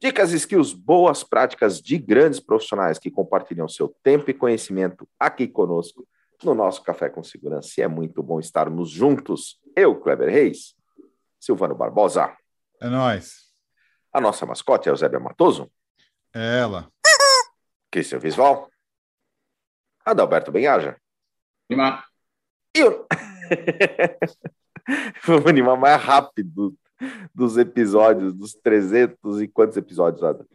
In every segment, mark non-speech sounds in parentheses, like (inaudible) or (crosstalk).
Dicas e skills, boas práticas de grandes profissionais que compartilham seu tempo e conhecimento aqui conosco no nosso Café com Segurança. E é muito bom estarmos juntos. Eu, Kleber Reis, Silvano Barbosa. É nós. A nossa mascote é Eusébia Matoso. É ela. Cristian Visval. Adalberto Benhaja. Animar. E o... (laughs) Vamos animar mais rápido dos episódios, dos 300 e quantos episódios, Ada?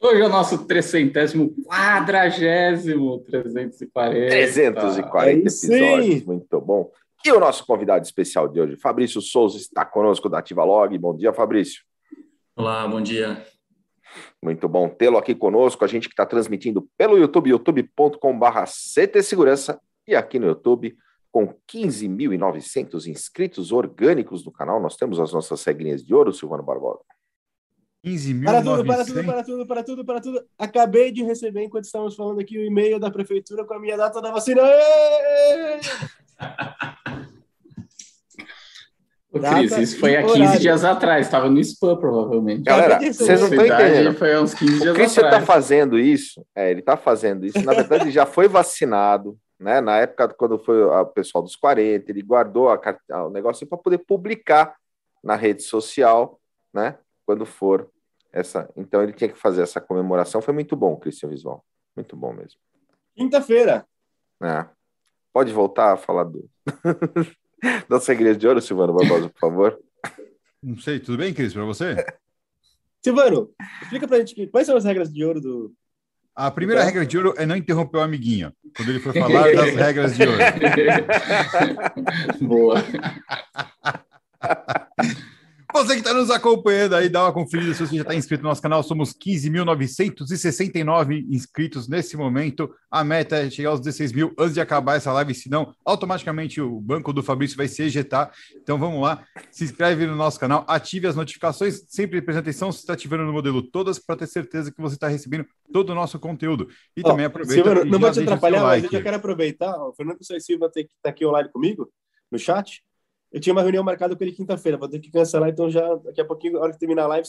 Hoje é o nosso trecentésimo, quadragésimo, 340. 340 Aí episódios, sim. muito bom. E o nosso convidado especial de hoje, Fabrício Souza, está conosco da Ativa Log. Bom dia, Fabrício. Olá, bom dia. Muito bom tê-lo aqui conosco. A gente que está transmitindo pelo YouTube, youtube.com.br CT Segurança e aqui no YouTube, com 15.900 inscritos orgânicos no canal. Nós temos as nossas regrinhas de ouro, Silvano Barbosa. 15.900. Para tudo, para tudo, para tudo, para tudo, para tudo. Acabei de receber, enquanto estávamos falando aqui, o e-mail da prefeitura com a minha data da vacina. Ô, Data Cris, isso foi há e 15 horário. dias atrás, estava no spam, provavelmente. Galera, vocês não estão entendendo. Foi há uns 15 O dias Christian está atrás. fazendo isso, é, ele está fazendo isso. Na verdade, ele já foi vacinado, né? Na época, quando foi o pessoal dos 40, ele guardou a car- o negócio para poder publicar na rede social, né? Quando for essa. Então, ele tinha que fazer essa comemoração. Foi muito bom, Christian Visual. Muito bom mesmo. Quinta-feira. né? Pode voltar a falar do. (laughs) das regras de ouro, Silvano Barbosa, por favor. Não sei, tudo bem, Cris, para você? Silvano, explica pra gente que- quais são as regras de ouro do. A primeira regra de ouro é não interromper o amiguinho quando ele for falar das (laughs) regras de ouro. Boa. (laughs) Você que está nos acompanhando aí, dá uma conferida se você já está inscrito no nosso canal. Somos 15.969 inscritos nesse momento. A meta é chegar aos 16 mil antes de acabar essa live, senão automaticamente o banco do Fabrício vai se ejetar. Então vamos lá, se inscreve no nosso canal, ative as notificações, sempre preste atenção se está ativando no modelo todas para ter certeza que você está recebendo todo o nosso conteúdo. E Ó, também aproveita Silvano, não vou te atrapalhar, mas like. eu já quero aproveitar. O Fernando Silva tem que estar aqui online comigo, no chat. Eu tinha uma reunião marcada com ele quinta-feira, vou ter que cancelar, então já daqui a pouquinho, na hora que terminar a live.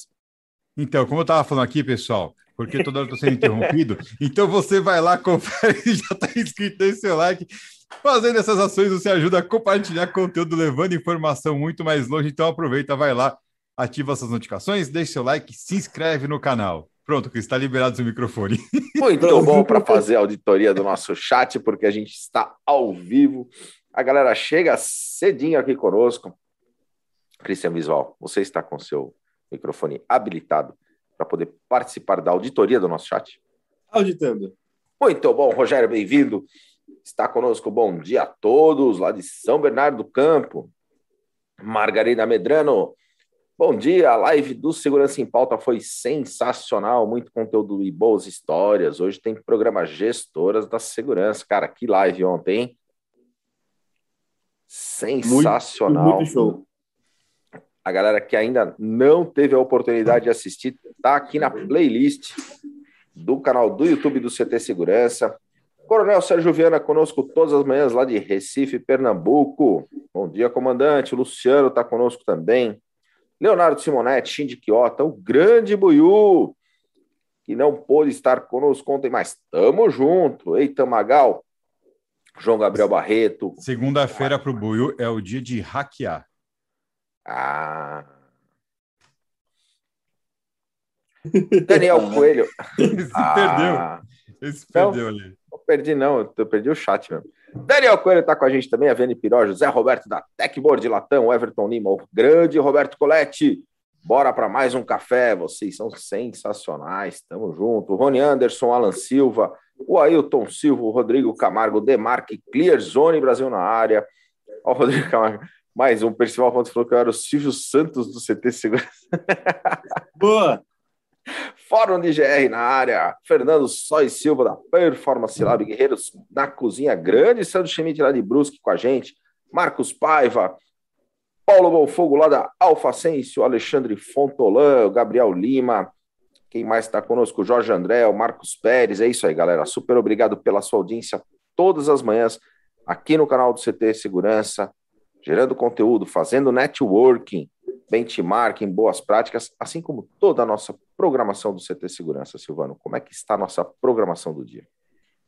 Então, como eu estava falando aqui, pessoal, porque toda hora eu estou sendo interrompido, (laughs) então você vai lá, confere e (laughs) já está inscrito, deixa seu like. Fazendo essas ações, você ajuda a compartilhar conteúdo, levando informação muito mais longe. Então, aproveita, vai lá, ativa essas notificações, deixa seu like, se inscreve no canal. Pronto, Cris, está liberado seu microfone. Muito (laughs) bom para fazer a auditoria do nosso chat, porque a gente está ao vivo. A galera chega cedinho aqui conosco. Cristian Visual, você está com seu microfone habilitado para poder participar da auditoria do nosso chat. Auditando. Muito bom, Rogério, bem-vindo. Está conosco, bom dia a todos, lá de São Bernardo do Campo. Margarida Medrano, bom dia. A live do Segurança em Pauta foi sensacional, muito conteúdo e boas histórias. Hoje tem programa Gestoras da Segurança. Cara, que live ontem, hein? Sensacional. Muito show. A galera que ainda não teve a oportunidade de assistir, tá aqui na playlist do canal do YouTube do CT Segurança. Coronel Sérgio Viana conosco todas as manhãs lá de Recife, Pernambuco. Bom dia, comandante. O Luciano está conosco também. Leonardo Simonetti, Shindy Quiota, o grande Buiú, que não pôde estar conosco ontem, mas tamo junto. Eita Magal, João Gabriel Barreto. Segunda-feira para o Buiu é o dia de hackear. Ah. Daniel (laughs) Coelho. Esse Ah, perdeu. Esse perdeu ali. Não perdi, não. Eu perdi o chat mesmo. Daniel Coelho está com a gente também, a Vene Piró, José Roberto da Techboard Latão, Everton Lima, o grande Roberto Coletti. Bora para mais um café. Vocês são sensacionais. Tamo junto. Rony Anderson, Alan Silva, o Ailton Silva, o Rodrigo Camargo, Demarque, Clear Zone Brasil na área. Ó, o Rodrigo Camargo. Mais um. Percival Pontes falou que eu era o Silvio Santos do CT Segurança. (laughs) Boa! Fórum de GR na área. Fernando Sois Silva, da Performance Lab Guerreiros, na cozinha grande. Sandro Schmidt, lá de Brusque, com a gente. Marcos Paiva. Paulo Bolfogo, lá da Alfa Sensio. Alexandre Fontolan, o Gabriel Lima. Quem mais está conosco? Jorge André, o Marcos Pérez. É isso aí, galera. Super obrigado pela sua audiência todas as manhãs aqui no canal do CT Segurança, gerando conteúdo, fazendo networking, benchmarking, boas práticas, assim como toda a nossa programação do CT Segurança, Silvano. Como é que está a nossa programação do dia?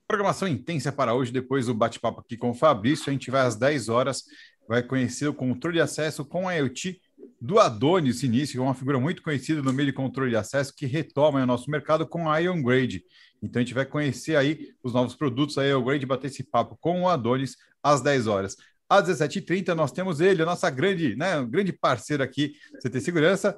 Programação intensa para hoje, depois do bate-papo aqui com o Fabrício. A gente vai às 10 horas, vai conhecer o controle de acesso com a IoT do Adonis Início, que é uma figura muito conhecida no meio de controle de acesso, que retoma o nosso mercado com a Ion Grade. Então a gente vai conhecer aí os novos produtos, a Ion Grade, bater esse papo com o Adonis às 10 horas. Às 17h30, nós temos ele, a nossa grande, né, grande parceiro aqui, CT Segurança,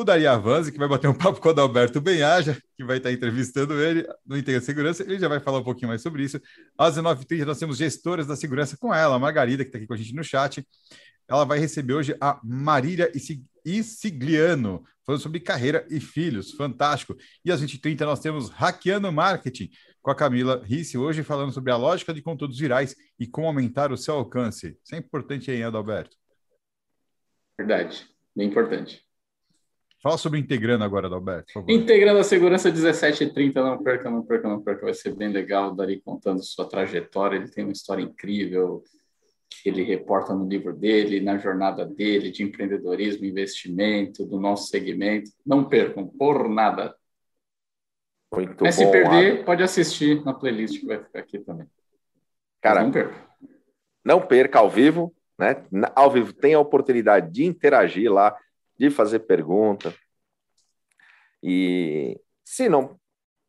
o Daria Avanzi, que vai bater um papo com o Adalberto Benhaja, que vai estar entrevistando ele no Integra Segurança. Ele já vai falar um pouquinho mais sobre isso. Às 19h30, nós temos gestoras da segurança com ela, a Margarida, que está aqui com a gente no chat. Ela vai receber hoje a Marília Isigliano, falando sobre carreira e filhos. Fantástico. E às 20h30, nós temos Hackeando Marketing, com a Camila Risse, hoje falando sobre a lógica de conteúdos virais e como aumentar o seu alcance. Isso é importante aí, Adalberto. Verdade, bem importante. Fala sobre integrando agora, Adalberto. Por favor. Integrando a segurança 17h30, não perca, não perca, não perca, vai ser bem legal. O Dari contando sua trajetória, ele tem uma história incrível que ele reporta no livro dele, na jornada dele de empreendedorismo, investimento, do nosso segmento. Não percam, por nada. Muito Mas bom. se perder, Adam. pode assistir na playlist que vai ficar aqui também. Cara, não perca. não perca ao vivo, né? Ao vivo tem a oportunidade de interagir lá, de fazer pergunta. E se não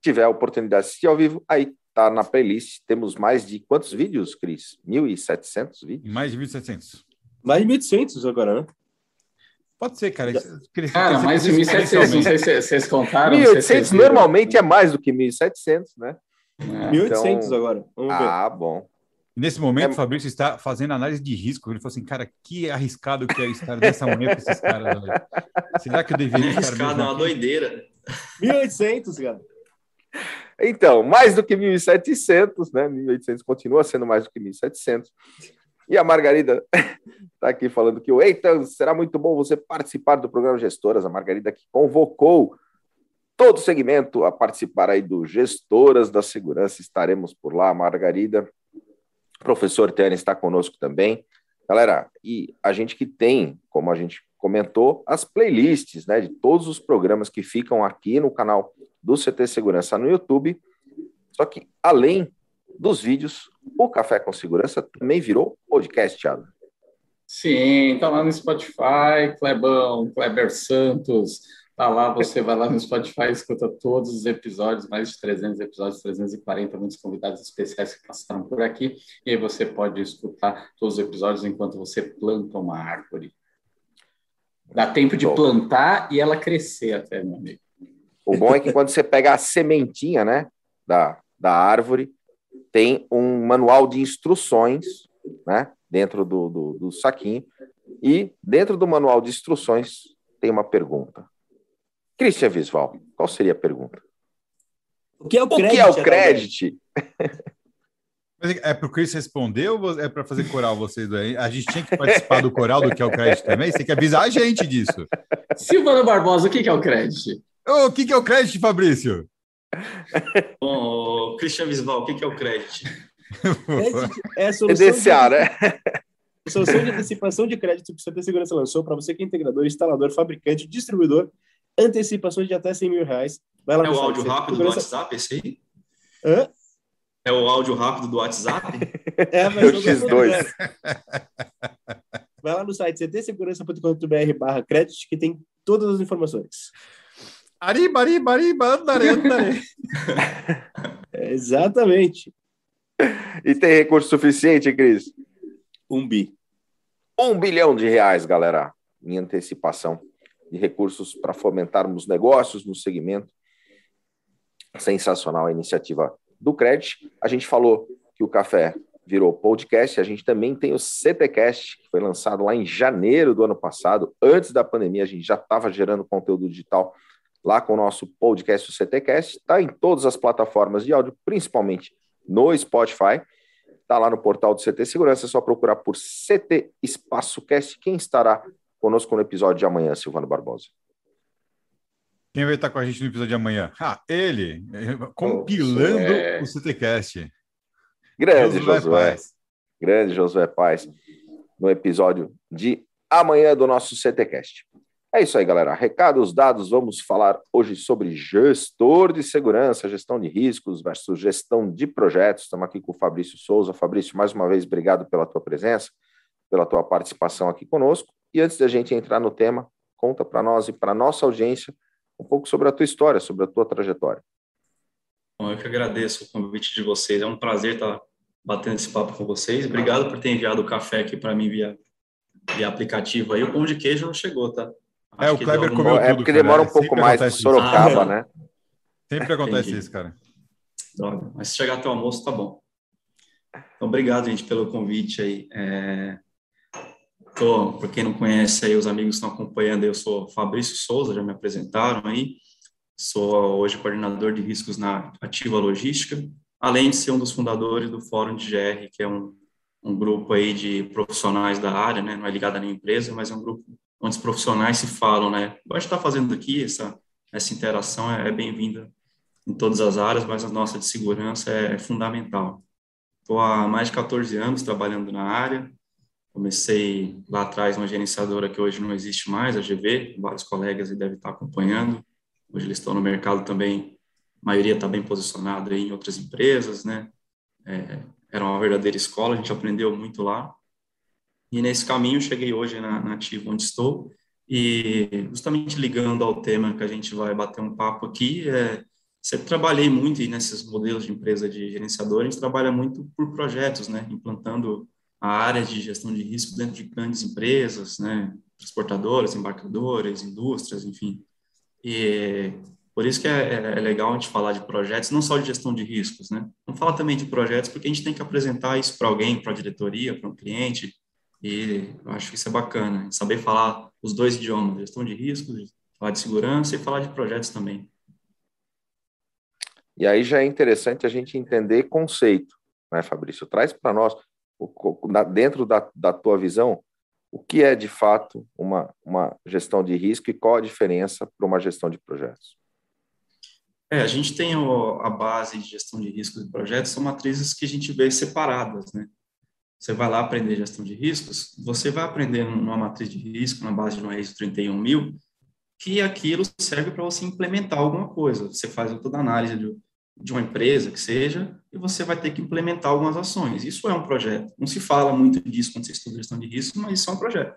tiver a oportunidade de assistir ao vivo, aí tá na playlist. Temos mais de quantos vídeos, Cris? 1.700 vídeos? Mais de 1.700. Mais de 1.800 agora, né? Pode ser, cara. Crescer- Cara, mais de 1.700, não sei se vocês contaram. não sei se 1.800 vocês viram. normalmente é mais do que 1.700, né? É. 1.800 Então- agora. Vamos ver. Ah, bom. E Nesse momento, É- o Fabrício está fazendo análise de risco. Ele falou assim, cara, que arriscado que é estar dessa manhã com esses caras. velho. Será que eu deveria estar arriscado, é uma aqui? doideira. 1.800, cara. Então, mais do que 1.700, né? 1.800 continua sendo mais do que 1.700. E a Margarida está (laughs) aqui falando que o Eitan, será muito bom você participar do programa Gestoras. A Margarida que convocou todo o segmento a participar aí do Gestoras da Segurança. Estaremos por lá, Margarida. O professor Tânia está conosco também. Galera, e a gente que tem, como a gente comentou, as playlists né, de todos os programas que ficam aqui no canal do CT Segurança no YouTube. Só que, além dos vídeos, o Café com Segurança também virou podcast, Thiago. Sim, tá lá no Spotify, Clebão, Kleber Santos, tá lá, você vai lá no Spotify, escuta todos os episódios, mais de 300 episódios, 340, muitos convidados especiais que passaram por aqui, e aí você pode escutar todos os episódios enquanto você planta uma árvore. Dá tempo de plantar e ela crescer até, meu amigo. O bom é que quando você pega a sementinha né, da, da árvore, tem um manual de instruções né, dentro do, do, do saquinho. E dentro do manual de instruções tem uma pergunta. Christian Visval, qual seria a pergunta? O que é o O crédito? que é o crédito? Mas é para o Chris responder ou é para fazer coral vocês dois? A gente tinha que participar do coral do que é o crédito também? Você tem que avisar a gente disso. Silvana Barbosa, o que é o crédito? Ô, O que, é o crédito, Fabrício? Bom, Christian Visval, o que é o crédito? Crédito é a solução, EDCA, de, né? a solução de antecipação de crédito que o CT Segurança lançou para você que é integrador, instalador, fabricante, distribuidor, antecipações de até 100 mil reais. Vai lá É o áudio rápido do WhatsApp, esse aí? Hã? É o áudio rápido do WhatsApp? (laughs) É a É o versão do X2. Android. Vai lá no site ctsegurança.com.br barra crédito que tem todas as informações. Ariba, ariba, ariba, andare, andare. É, (laughs) exatamente. E tem recurso suficiente, Cris? Um bi. Um bilhão de reais, galera, em antecipação de recursos para fomentarmos negócios no segmento. Sensacional a iniciativa do Credit. A gente falou que o café virou podcast, a gente também tem o CTcast, que foi lançado lá em janeiro do ano passado, antes da pandemia, a gente já estava gerando conteúdo digital lá com o nosso podcast, o CTcast. Está em todas as plataformas de áudio, principalmente no Spotify. Está lá no portal do CT Segurança, é só procurar por CT Espaço Cast. Quem estará conosco no episódio de amanhã, Silvano Barbosa? Quem vai estar com a gente no episódio de amanhã? Ah, ele, compilando é... o CTcast. Grande Josué, Josué. Grande Josué Paz, no episódio de amanhã do nosso CTcast. É isso aí, galera. Recados dados, vamos falar hoje sobre gestor de segurança, gestão de riscos versus gestão de projetos. Estamos aqui com o Fabrício Souza. Fabrício, mais uma vez, obrigado pela tua presença, pela tua participação aqui conosco. E antes da gente entrar no tema, conta para nós e para nossa audiência um pouco sobre a tua história, sobre a tua trajetória. Bom, eu que agradeço o convite de vocês. É um prazer estar batendo esse papo com vocês. Obrigado por ter enviado o café aqui para mim via, via aplicativo aí. O pão de queijo não chegou, tá? É, Acho é, o Kleber comeu tudo. É porque demora um pouco mais para Sorocaba, ah, né? (laughs) Sempre acontece Entendi. isso, cara. Droga, mas se chegar até o almoço, tá bom. Então, obrigado, gente, pelo convite aí. É... Tô, para quem não conhece aí, os amigos estão acompanhando, eu sou Fabrício Souza, já me apresentaram aí. Sou hoje coordenador de riscos na Ativa Logística, além de ser um dos fundadores do Fórum de GR, que é um, um grupo aí de profissionais da área, né? Não é ligado a nenhuma empresa, mas é um grupo onde os profissionais se falam, né? O que está fazendo aqui, essa, essa interação é, é bem-vinda em todas as áreas, mas a nossa de segurança é, é fundamental. Estou há mais de 14 anos trabalhando na área, Comecei lá atrás uma gerenciadora que hoje não existe mais, a GV, vários colegas devem estar acompanhando. Hoje eles estão no mercado também, a maioria está bem posicionada em outras empresas, né? É, era uma verdadeira escola, a gente aprendeu muito lá. E nesse caminho cheguei hoje na, na Ativo, onde estou, e justamente ligando ao tema que a gente vai bater um papo aqui, é, sempre trabalhei muito nesses modelos de empresa de gerenciador, a gente trabalha muito por projetos, né? Implantando a área de gestão de risco dentro de grandes empresas, né, transportadoras, embarcadores, indústrias, enfim. E por isso que é, é, é, legal a gente falar de projetos, não só de gestão de riscos, né? Vamos falar também de projetos, porque a gente tem que apresentar isso para alguém, para a diretoria, para um cliente, e eu acho que isso é bacana, saber falar os dois idiomas, gestão de riscos, falar de segurança e falar de projetos também. E aí já é interessante a gente entender conceito, né, Fabrício? Traz para nós dentro da, da tua visão, o que é de fato uma, uma gestão de risco e qual a diferença para uma gestão de projetos? É, a gente tem o, a base de gestão de riscos de projetos, são matrizes que a gente vê separadas, né? Você vai lá aprender gestão de riscos, você vai aprender numa matriz de risco, na base de uma ISO 31000, que aquilo serve para você implementar alguma coisa. Você faz toda a análise de, de uma empresa que seja, e você vai ter que implementar algumas ações. Isso é um projeto. Não se fala muito disso quando você estuda gestão de risco, mas isso é um projeto.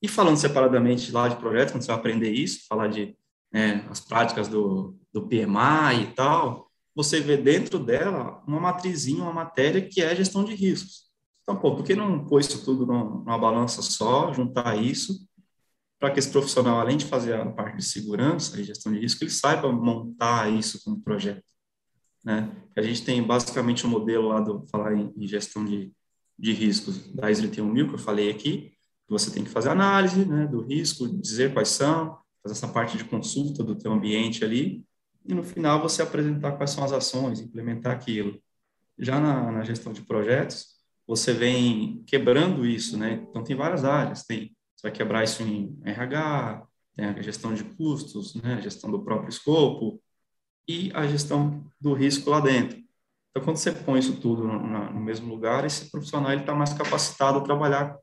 E falando separadamente lá de projeto, quando você vai aprender isso, falar de né, as práticas do, do PMI e tal, você vê dentro dela uma matrizinha, uma matéria que é gestão de riscos. Então, pô, por que não pôr isso tudo numa balança só, juntar isso, para que esse profissional, além de fazer a parte de segurança e gestão de risco, ele saiba montar isso como projeto né? A gente tem basicamente um modelo lá do falar em, em gestão de, de riscos da ISO 31000 que eu falei aqui, que você tem que fazer análise, né, do risco, dizer quais são, fazer essa parte de consulta do teu ambiente ali, e no final você apresentar quais são as ações, implementar aquilo. Já na, na gestão de projetos, você vem quebrando isso, né? Então tem várias áreas, tem você vai quebrar isso em RH, tem a gestão de custos, né, gestão do próprio escopo, e a gestão do risco lá dentro. Então, quando você põe isso tudo no, no mesmo lugar, esse profissional está mais capacitado a trabalhar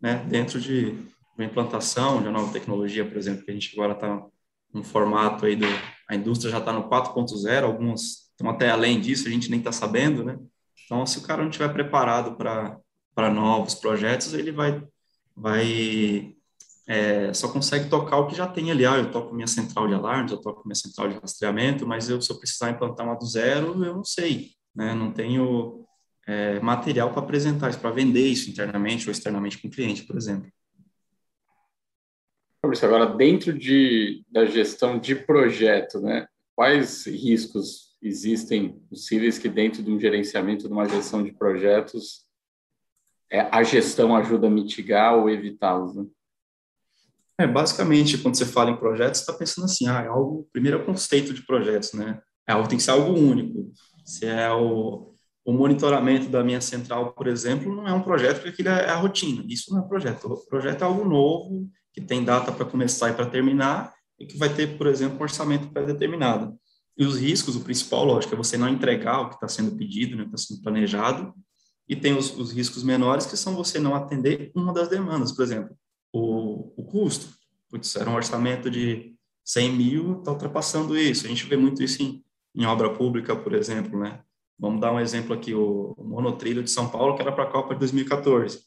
né, dentro de uma implantação de uma nova tecnologia, por exemplo, que a gente agora está num formato aí do... A indústria já está no 4.0, algumas estão até além disso, a gente nem está sabendo, né? Então, se o cara não estiver preparado para novos projetos, ele vai, vai é, só consegue tocar o que já tem ali. Ah, eu toco minha central de alarmes, eu toco minha central de rastreamento, mas eu, se eu precisar implantar uma do zero, eu não sei, né? Não tenho é, material para apresentar isso, para vender isso internamente ou externamente com o cliente, por exemplo. Fabrício, agora dentro de, da gestão de projeto, né? Quais riscos existem possíveis que dentro de um gerenciamento de uma gestão de projetos é, a gestão ajuda a mitigar ou evitá-los? Né? É, basicamente, quando você fala em projetos, você está pensando assim, ah, é algo, primeiro é o conceito de projetos, né? É tem que ser algo único. Se é o, o monitoramento da minha central, por exemplo, não é um projeto, porque aquilo é a rotina. Isso não é projeto. O projeto é algo novo, que tem data para começar e para terminar, e que vai ter, por exemplo, um orçamento pré-determinado. E os riscos, o principal, lógico, é você não entregar o que está sendo pedido, né, está sendo planejado, e tem os, os, riscos menores, que são você não atender uma das demandas, por exemplo, o, o custo. Putz, era um orçamento de 100 mil, está ultrapassando isso. A gente vê muito isso em, em obra pública, por exemplo, né? Vamos dar um exemplo aqui, o, o monotrilho de São Paulo, que era para a Copa de 2014.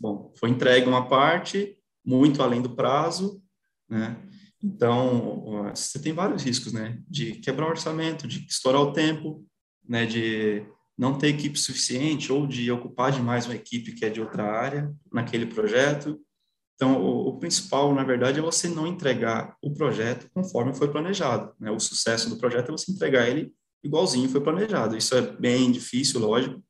Bom, foi entregue uma parte, muito além do prazo, né? Então, você tem vários riscos, né? De quebrar o orçamento, de estourar o tempo, né? De não ter equipe suficiente ou de ocupar demais uma equipe que é de outra área naquele projeto. Então, o, o principal, na verdade, é você não entregar o projeto conforme foi planejado. Né? O sucesso do projeto é você entregar ele igualzinho foi planejado. Isso é bem difícil, lógico,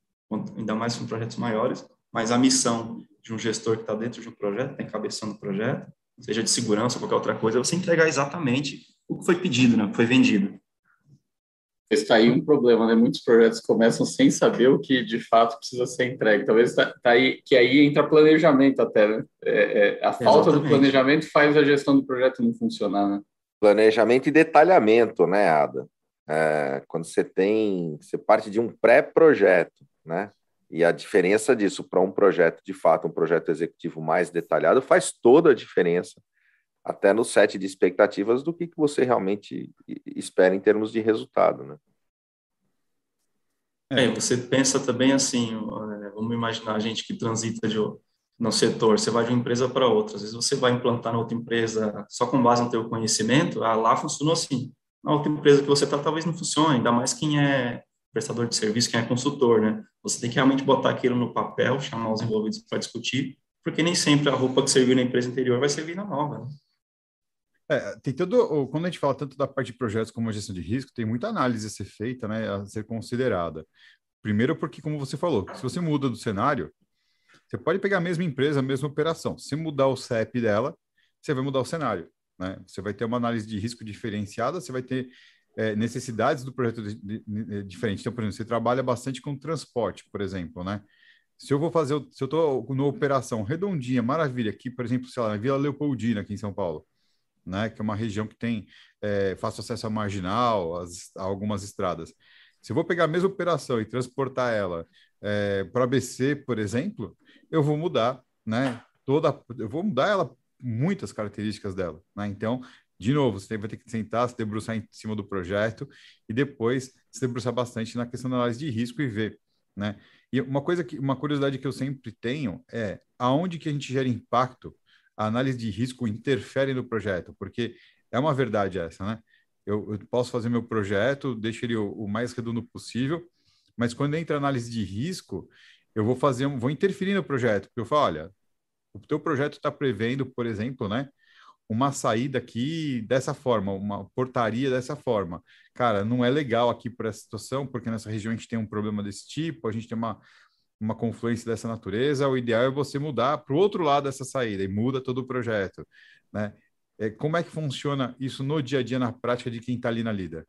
ainda mais com projetos maiores, mas a missão de um gestor que está dentro de um projeto, está encabeçando o projeto, seja de segurança ou qualquer outra coisa, é você entregar exatamente o que foi pedido, né, o que foi vendido. Está aí um problema, né? Muitos projetos começam sem saber o que de fato precisa ser entregue. Talvez tá, tá aí que aí entra planejamento até, né? É, é, a falta Exatamente. do planejamento faz a gestão do projeto não funcionar, né? Planejamento e detalhamento, né, Ada? É, quando você tem, você parte de um pré-projeto, né? E a diferença disso para um projeto, de fato, um projeto executivo mais detalhado, faz toda a diferença, até no set de expectativas do que, que você realmente espera em termos de resultado, né? É, você pensa também assim, é, vamos imaginar a gente que transita de, no setor, você vai de uma empresa para outra, às vezes você vai implantar na outra empresa só com base no teu conhecimento, ah, lá funcionou assim, na outra empresa que você está talvez não funcione, ainda mais quem é prestador de serviço, quem é consultor, né? Você tem que realmente botar aquilo no papel, chamar os envolvidos para discutir, porque nem sempre a roupa que serviu na empresa anterior vai servir na nova, né? É, tem todo, quando a gente fala tanto da parte de projetos como a gestão de risco, tem muita análise a ser feita, né, a ser considerada. Primeiro porque, como você falou, se você muda do cenário, você pode pegar a mesma empresa, a mesma operação. Se mudar o CEP dela, você vai mudar o cenário. Né? Você vai ter uma análise de risco diferenciada, você vai ter é, necessidades do projeto de, de, de, diferente. Então, por exemplo, você trabalha bastante com transporte, por exemplo, né? Se eu vou fazer, se eu estou numa operação redondinha, maravilha, aqui, por exemplo, sei lá, na Vila Leopoldina, aqui em São Paulo, né? Que é uma região que tem é, fácil acesso à marginal, as, a algumas estradas. Se eu vou pegar a mesma operação e transportar ela é, para ABC, por exemplo, eu vou mudar, né? Toda, eu vou mudar ela muitas características dela, né? Então, de novo, você vai ter que sentar, se debruçar em cima do projeto e depois se debruçar bastante na questão da análise de risco e ver, né? E uma coisa que, uma curiosidade que eu sempre tenho é aonde que a gente gera impacto, a análise de risco interfere no projeto, porque é uma verdade essa, né? Eu, eu posso fazer meu projeto, deixo ele o, o mais redondo possível, mas quando entra análise de risco, eu vou fazer, vou interferir no projeto, porque eu falo, olha, o teu projeto está prevendo, por exemplo, né, uma saída aqui dessa forma, uma portaria dessa forma. Cara, não é legal aqui por essa situação, porque nessa região a gente tem um problema desse tipo, a gente tem uma, uma confluência dessa natureza. O ideal é você mudar para o outro lado dessa saída e muda todo o projeto, né? É, como é que funciona isso no dia a dia, na prática de quem está ali na lida?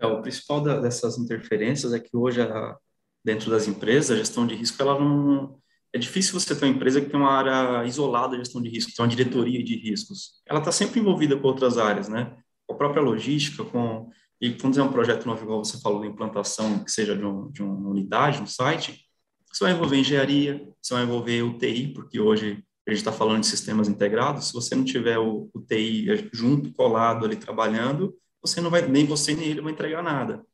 É, o principal da, dessas interferências é que hoje, a, dentro das empresas, a gestão de risco ela não, é difícil você ter uma empresa que tem uma área isolada de gestão de riscos, tem uma diretoria de riscos. Ela está sempre envolvida com outras áreas, né? Com a própria logística, com e quando é um projeto novo, igual você falou, de implantação, que seja de, um, de uma unidade, um site, você vai envolver engenharia, você vai envolver o TI, porque hoje a gente está falando de sistemas integrados, se você não tiver o, o TI junto, colado ali trabalhando, você não vai, nem você nem ele vai entregar nada.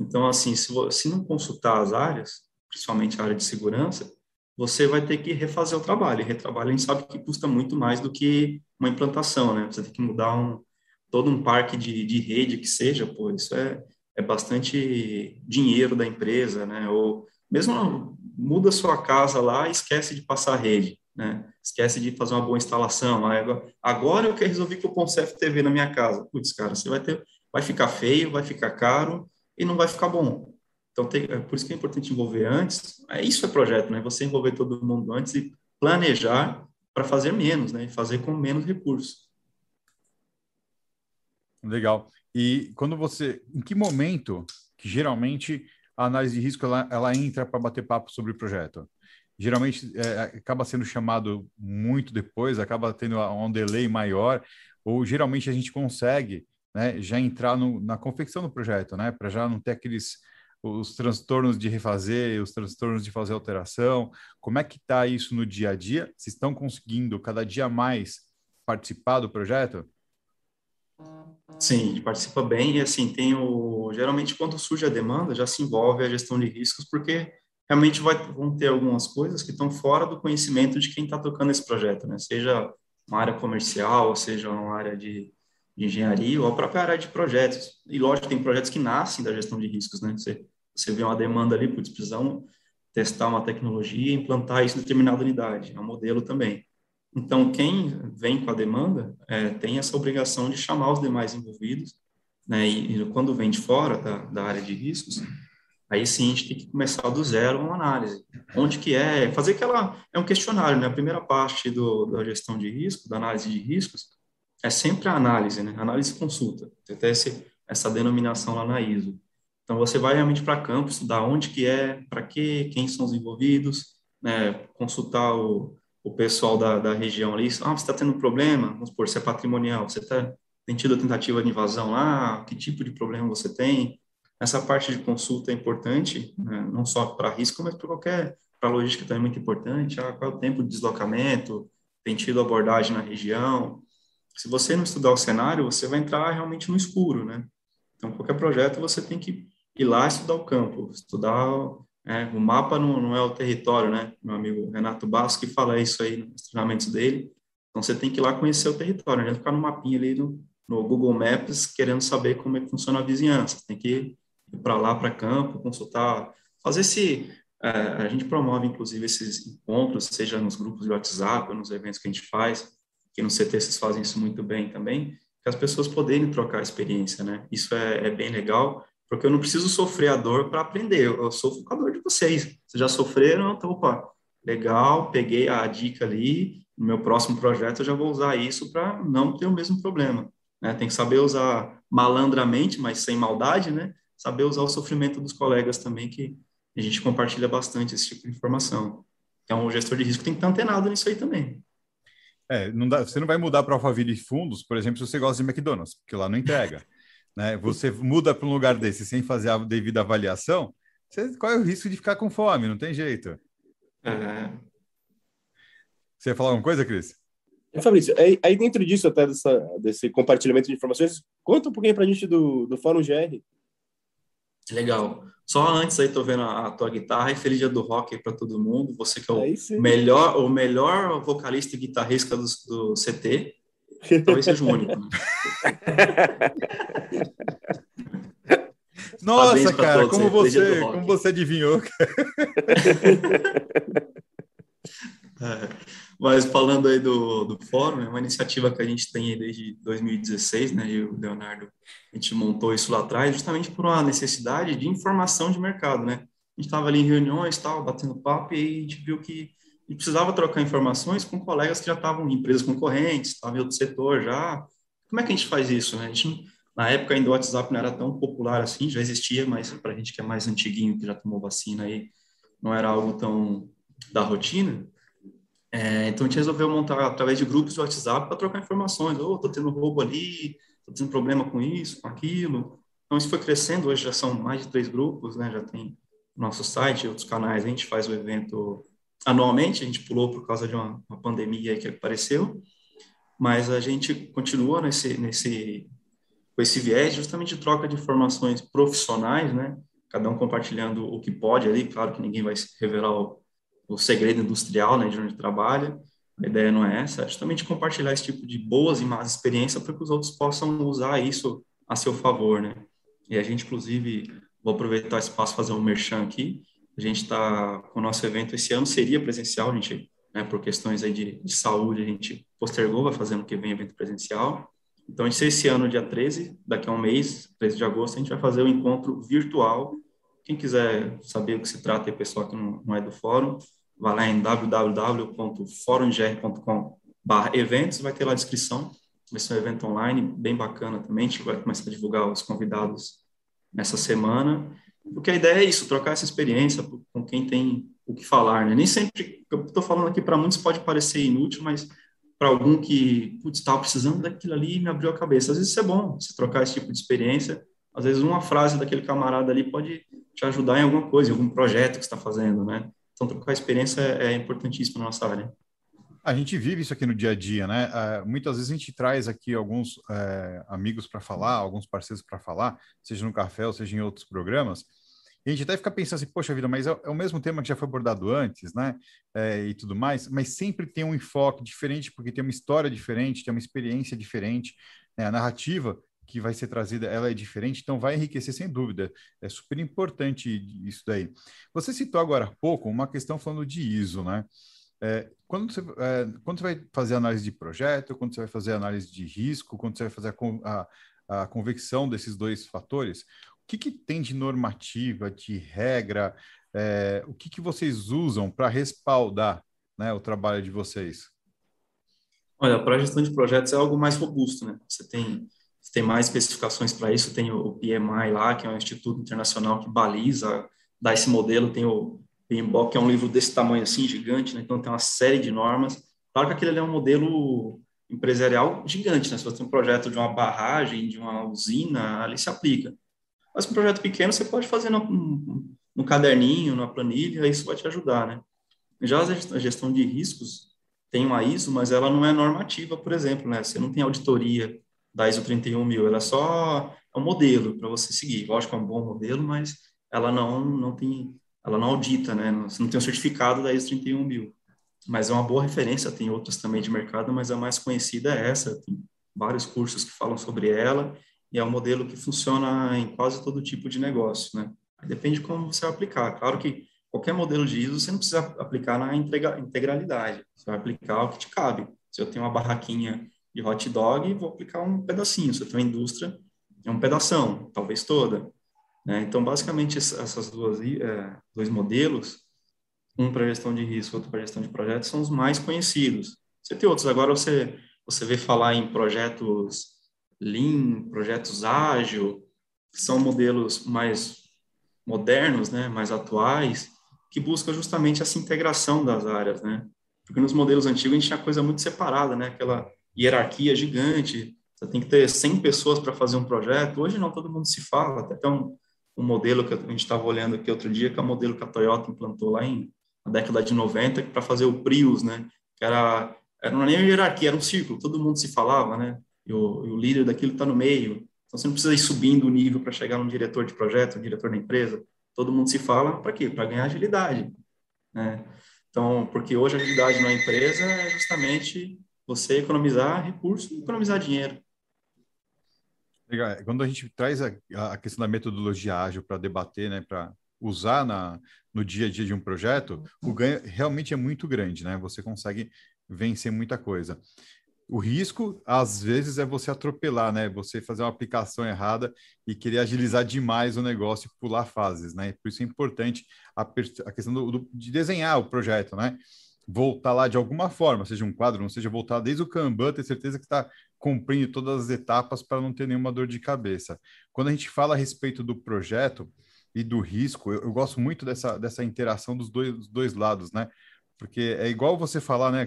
Então, assim, se, se não consultar as áreas, principalmente a área de segurança, você vai ter que refazer o trabalho. E retrabalho a gente sabe que custa muito mais do que uma implantação, né? Você tem que mudar um, todo um parque de, de rede que seja, pô, isso é, é bastante dinheiro da empresa, né? Ou mesmo muda sua casa lá e esquece de passar rede, né? Esquece de fazer uma boa instalação. Agora eu quero resolver com o Concef TV na minha casa. Putz, cara, você vai ter, vai ficar feio, vai ficar caro e não vai ficar bom. Então, tem, é por isso que é importante envolver antes. É, isso é projeto, né? Você envolver todo mundo antes e planejar para fazer menos, né? Fazer com menos recursos. Legal. E quando você, em que momento que geralmente a análise de risco ela, ela entra para bater papo sobre o projeto? Geralmente é, acaba sendo chamado muito depois, acaba tendo um delay maior, ou geralmente a gente consegue né, já entrar no, na confecção do projeto, né, para já não ter aqueles os transtornos de refazer, os transtornos de fazer alteração. Como é que está isso no dia a dia? Vocês estão conseguindo cada dia mais participar do projeto? Sim, participa bem e assim tem o geralmente quando surge a demanda já se envolve a gestão de riscos porque realmente vai, vão ter algumas coisas que estão fora do conhecimento de quem está tocando esse projeto, né? Seja uma área comercial, seja uma área de, de, engenharia ou a própria área de projetos. E lógico, tem projetos que nascem da gestão de riscos, né? Você, você vê uma demanda ali, por precisamos testar uma tecnologia e implantar isso em determinada unidade. É um modelo também. Então, quem vem com a demanda é, tem essa obrigação de chamar os demais envolvidos, né? E, e quando vem de fora da, da área de riscos, aí sim a gente tem que começar do zero uma análise. Onde que é? Fazer aquela... É um questionário, né? A primeira parte do, da gestão de risco, da análise de riscos, é sempre a análise, né? Análise consulta. Tem até esse, essa denominação lá na ISO. Então, você vai realmente para campo, estudar onde que é, para quê, quem são os envolvidos, né? Consultar o, o pessoal da, da região ali. Ah, você está tendo problema? Vamos supor, se é patrimonial. Você tá, tem tido tentativa de invasão lá? Que tipo de problema você tem? Essa parte de consulta é importante, né? não só para risco, mas para qualquer, para logística também é muito importante. Ah, qual é o tempo de deslocamento? Tem tido abordagem na região? Se você não estudar o cenário, você vai entrar realmente no escuro, né? Então, qualquer projeto você tem que ir lá estudar o campo, estudar é, o mapa não, não, é o território, né? Meu amigo Renato Bastos que fala isso aí nos treinamentos dele. Então, você tem que ir lá conhecer o território, né? Ficar no mapinha ali no, no Google Maps querendo saber como é que funciona a vizinhança. Tem que para lá, para campo, consultar, fazer esse. É, a gente promove, inclusive, esses encontros, seja nos grupos de WhatsApp nos eventos que a gente faz, que no CT vocês fazem isso muito bem também, que as pessoas poderem trocar experiência, né? Isso é, é bem legal, porque eu não preciso sofrer a dor para aprender, eu sofro com a dor de vocês. Vocês já sofreram, então, opa, legal, peguei a dica ali, no meu próximo projeto eu já vou usar isso para não ter o mesmo problema. Né? Tem que saber usar malandramente, mas sem maldade, né? saber usar o sofrimento dos colegas também, que a gente compartilha bastante esse tipo de informação. Então, o gestor de risco tem que estar antenado nisso aí também. É, não dá, você não vai mudar para Alphaville Fundos, por exemplo, se você gosta de McDonald's, porque lá não entrega. Né? Você muda para um lugar desse sem fazer a devida avaliação, você, qual é o risco de ficar com fome? Não tem jeito. É... Você ia falar alguma coisa, Cris? Fabrício, aí, aí, dentro disso, até dessa, desse compartilhamento de informações, conta um pouquinho para a gente do, do Fórum GR. Legal. Só antes aí, tô vendo a, a tua guitarra e feliz dia do rock para todo mundo. Você que é o melhor, o melhor vocalista e guitarrista do, do CT. Talvez seja o único. Né? (laughs) Nossa, cara, como você, como você adivinhou? (laughs) é. Mas falando aí do, do fórum, é uma iniciativa que a gente tem desde 2016, né? E o Leonardo, a gente montou isso lá atrás justamente por uma necessidade de informação de mercado, né? A gente estava ali em reuniões, tal, batendo papo, e a gente viu que gente precisava trocar informações com colegas que já estavam em empresas concorrentes, estavam em outro setor já. Como é que a gente faz isso, né? A gente, na época ainda o WhatsApp não era tão popular assim, já existia, mas para a gente que é mais antiguinho, que já tomou vacina aí, não era algo tão da rotina. É, então a gente resolveu montar através de grupos de WhatsApp para trocar informações. Ou oh, estou tendo roubo ali, estou tendo problema com isso, com aquilo. Então isso foi crescendo. Hoje já são mais de três grupos, né? Já tem nosso site, outros canais. A gente faz o evento anualmente. A gente pulou por causa de uma, uma pandemia que apareceu, mas a gente continua nesse nesse com esse viés justamente de troca de informações profissionais, né? Cada um compartilhando o que pode ali. Claro que ninguém vai revelar o o segredo industrial, né, de onde trabalha. A ideia não é essa, é justamente compartilhar esse tipo de boas e más experiências para que os outros possam usar isso a seu favor, né? E a gente, inclusive, vou aproveitar esse espaço fazer um merchan aqui. A gente está com o nosso evento esse ano, seria presencial, a gente, né, por questões aí de, de saúde, a gente postergou, vai fazer ano que vem evento presencial. Então, esse ano, dia 13, daqui a um mês, 13 de agosto, a gente vai fazer o um encontro virtual. Quem quiser saber o que se trata, é pessoal que não, não é do fórum, vai lá em www.forumgr.com/eventos, vai ter lá a descrição. Vai ser um evento online bem bacana também. A gente vai começar a divulgar os convidados nessa semana. Porque a ideia é isso, trocar essa experiência com quem tem o que falar, né? Nem sempre, eu estou falando aqui para muitos pode parecer inútil, mas para algum que, putz, estava precisando daquilo ali e me abriu a cabeça. Às vezes isso é bom, se trocar esse tipo de experiência. Às vezes uma frase daquele camarada ali pode te ajudar em alguma coisa, em algum projeto que está fazendo, né? Então, trocar experiência é, é importantíssimo na nossa área. A gente vive isso aqui no dia a dia, né? Uh, muitas vezes a gente traz aqui alguns uh, amigos para falar, alguns parceiros para falar, seja no café ou seja em outros programas, e a gente até fica pensando assim, poxa vida, mas é, é o mesmo tema que já foi abordado antes, né? É, e tudo mais, mas sempre tem um enfoque diferente, porque tem uma história diferente, tem uma experiência diferente, né? a narrativa que vai ser trazida, ela é diferente, então vai enriquecer sem dúvida. É super importante isso daí. Você citou agora há pouco uma questão falando de ISO, né? É, quando, você, é, quando você vai fazer análise de projeto, quando você vai fazer análise de risco, quando você vai fazer a, a, a convecção desses dois fatores, que, que tem de normativa, de regra? É, o que, que vocês usam para respaldar né, o trabalho de vocês? Olha, para a gestão de projetos é algo mais robusto, né? Você tem, você tem mais especificações para isso, tem o PMI lá, que é um instituto internacional que baliza, dá esse modelo, tem o PMBOK, que é um livro desse tamanho assim, gigante, né? Então tem uma série de normas. Claro que aquele é um modelo empresarial gigante, né? Se você tem um projeto de uma barragem, de uma usina, ali se aplica. Mas um projeto pequeno você pode fazer no, no caderninho, na planilha, isso vai te ajudar, né? Já a gestão de riscos tem uma ISO, mas ela não é normativa, por exemplo, né? Você não tem auditoria da ISO 31000, ela é só um modelo para você seguir. Lógico é um bom modelo, mas ela não não tem, ela não audita, né? Você não tem o um certificado da ISO 31000. Mas é uma boa referência, tem outras também de mercado, mas a mais conhecida é essa, tem vários cursos que falam sobre ela e é um modelo que funciona em quase todo tipo de negócio, né? Depende de como você aplicar. Claro que qualquer modelo de ISO você não precisa aplicar na integralidade, você vai aplicar o que te cabe. Se eu tenho uma barraquinha de hot dog, vou aplicar um pedacinho. Se eu tenho uma indústria, é um pedação, talvez toda. Né? Então, basicamente, essas duas é, dois modelos, um para gestão de risco, outro para gestão de projetos, são os mais conhecidos. Você tem outros. Agora você você vê falar em projetos Lean, projetos ágil, que são modelos mais modernos, né, mais atuais, que buscam justamente essa integração das áreas, né? Porque nos modelos antigos a gente tinha coisa muito separada, né? Aquela hierarquia gigante, você tem que ter 100 pessoas para fazer um projeto. Hoje não, todo mundo se fala, até um, um modelo que a gente estava olhando aqui outro dia, que é o modelo que a Toyota implantou lá em na década de 90, para fazer o Prius, né? Que era, era não era nem hierarquia, era um círculo, todo mundo se falava, né? E o, e o líder daquilo está no meio. Então, você não precisa ir subindo o nível para chegar no diretor de projeto, no diretor da empresa. Todo mundo se fala para quê? Para ganhar agilidade. Né? Então, porque hoje a agilidade na empresa é justamente você economizar recurso e economizar dinheiro. Legal. Quando a gente traz a, a questão da metodologia ágil para debater, né, para usar na, no dia a dia de um projeto, o ganho realmente é muito grande, né? Você consegue vencer muita coisa. O risco, às vezes, é você atropelar, né? Você fazer uma aplicação errada e querer agilizar demais o negócio e pular fases, né? Por isso é importante a, a questão do, do, de desenhar o projeto, né? Voltar lá de alguma forma, seja um quadro, não seja voltar desde o Kanban, ter certeza que está cumprindo todas as etapas para não ter nenhuma dor de cabeça. Quando a gente fala a respeito do projeto e do risco, eu, eu gosto muito dessa, dessa interação dos dois, dos dois lados, né? Porque é igual você falar, né,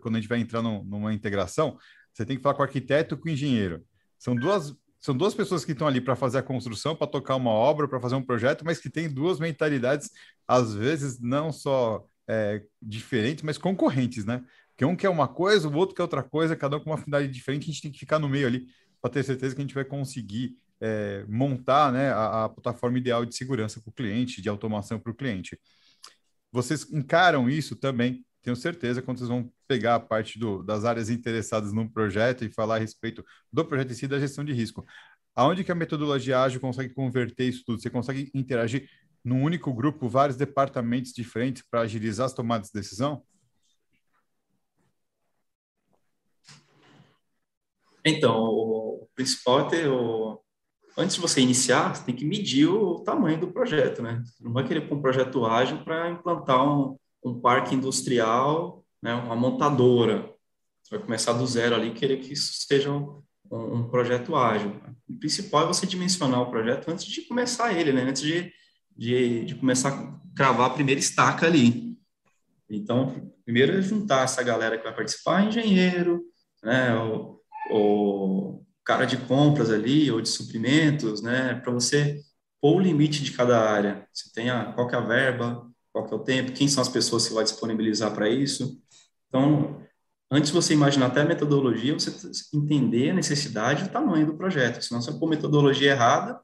quando a gente vai entrar numa integração, você tem que falar com o arquiteto e com o engenheiro. São duas, são duas pessoas que estão ali para fazer a construção, para tocar uma obra, para fazer um projeto, mas que têm duas mentalidades, às vezes, não só é, diferentes, mas concorrentes, né? Porque um quer uma coisa, o outro quer outra coisa, cada um com uma finalidade diferente, a gente tem que ficar no meio ali para ter certeza que a gente vai conseguir é, montar né, a, a plataforma ideal de segurança para o cliente, de automação para o cliente. Vocês encaram isso também, tenho certeza, quando vocês vão pegar a parte do, das áreas interessadas num projeto e falar a respeito do projeto em si da gestão de risco. Aonde que a metodologia ágil consegue converter isso tudo? Você consegue interagir num único grupo, vários departamentos diferentes para agilizar as tomadas de decisão? Então, o principal é ter o, antes de você iniciar, você tem que medir o tamanho do projeto, né? Você não vai querer pôr um projeto ágil para implantar um, um parque industrial, né, uma montadora. Você vai começar do zero ali, querer que isso seja um, um projeto ágil. O principal é você dimensionar o projeto antes de começar ele, né? antes de, de, de começar a cravar a primeira estaca ali. Então, primeiro é juntar essa galera que vai participar, engenheiro, né, o, o cara de compras ali, ou de suprimentos, né, para você pôr o limite de cada área. Você tem a, qual é a verba, qual é o tempo, quem são as pessoas que vai disponibilizar para isso. Então, antes de você imaginar até a metodologia, você entender a necessidade e o tamanho do projeto. Senão, se pôr metodologia errada,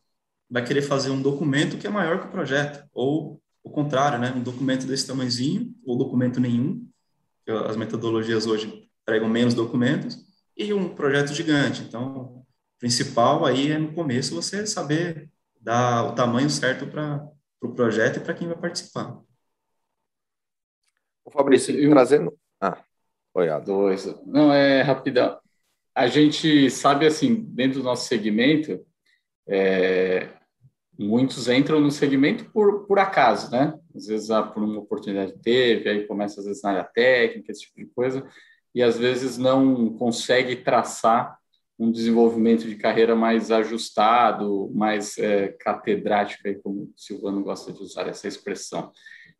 vai querer fazer um documento que é maior que o projeto, ou o contrário, né? um documento desse tamanhozinho, ou documento nenhum, as metodologias hoje pregam menos documentos, e um projeto gigante. Então, o principal aí é no começo você saber dar o tamanho certo para o pro projeto e para quem vai participar. O Fabrício, eu... trazendo. Ah, oi, Dois. Não, é rapidão. A gente sabe, assim, dentro do nosso segmento, é, muitos entram no segmento por, por acaso, né? Às vezes ah, por uma oportunidade teve, aí começa às vezes na área técnica, esse tipo de coisa, e às vezes não consegue traçar um desenvolvimento de carreira mais ajustado, mais é, catedrático, como o Silvano gosta de usar essa expressão.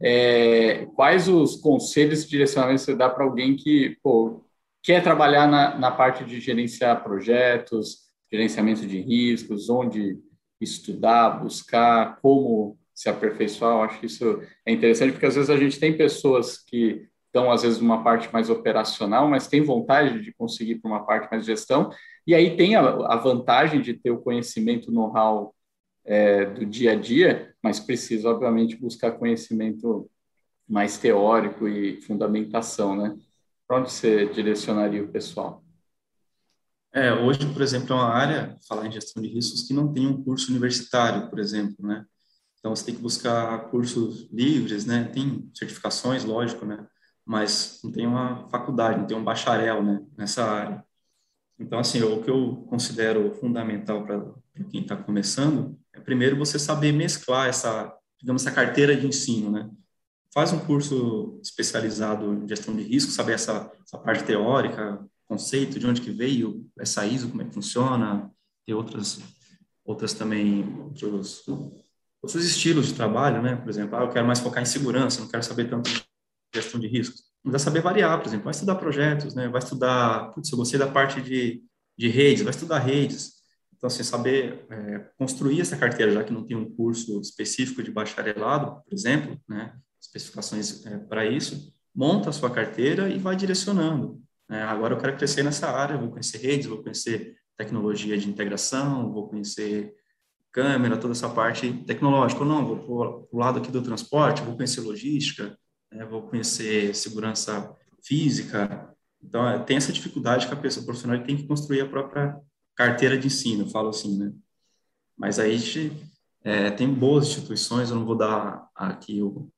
É, quais os conselhos e direcionamentos você dá para alguém que pô, quer trabalhar na, na parte de gerenciar projetos, gerenciamento de riscos, onde estudar, buscar, como se aperfeiçoar? Eu acho que isso é interessante, porque às vezes a gente tem pessoas que estão, às vezes, numa parte mais operacional, mas tem vontade de conseguir para uma parte mais gestão, e aí tem a, a vantagem de ter o conhecimento, know-how é, do dia a dia, mas precisa, obviamente, buscar conhecimento mais teórico e fundamentação, né? Para onde você direcionaria o pessoal? É, hoje, por exemplo, é uma área, falar em gestão de riscos, que não tem um curso universitário, por exemplo, né? Então, você tem que buscar cursos livres, né? Tem certificações, lógico, né? Mas não tem uma faculdade, não tem um bacharel, né? Nessa área. Então, assim, o que eu considero fundamental para quem está começando é primeiro você saber mesclar essa, digamos, essa carteira de ensino, né? Faz um curso especializado em gestão de risco, saber essa, essa parte teórica, conceito, de onde que veio essa ISO, como é que funciona, tem outras, outras também, outros, outros estilos de trabalho, né? Por exemplo, ah, eu quero mais focar em segurança, não quero saber tanto de gestão de riscos vai saber variar, por exemplo, vai estudar projetos, né? Vai estudar, putz, eu gostei da parte de, de redes, vai estudar redes. Então, assim, saber é, construir essa carteira, já que não tem um curso específico de bacharelado, por exemplo, né? Especificações é, para isso, monta a sua carteira e vai direcionando. Né? Agora eu quero crescer nessa área, vou conhecer redes, vou conhecer tecnologia de integração, vou conhecer câmera, toda essa parte tecnológica. Ou não, vou para o lado aqui do transporte, vou conhecer logística, né, vou conhecer segurança física. Então, é, tem essa dificuldade que a pessoa profissional tem que construir a própria carteira de ensino, eu falo assim, né? Mas aí a gente é, tem boas instituições, eu não vou dar aqui o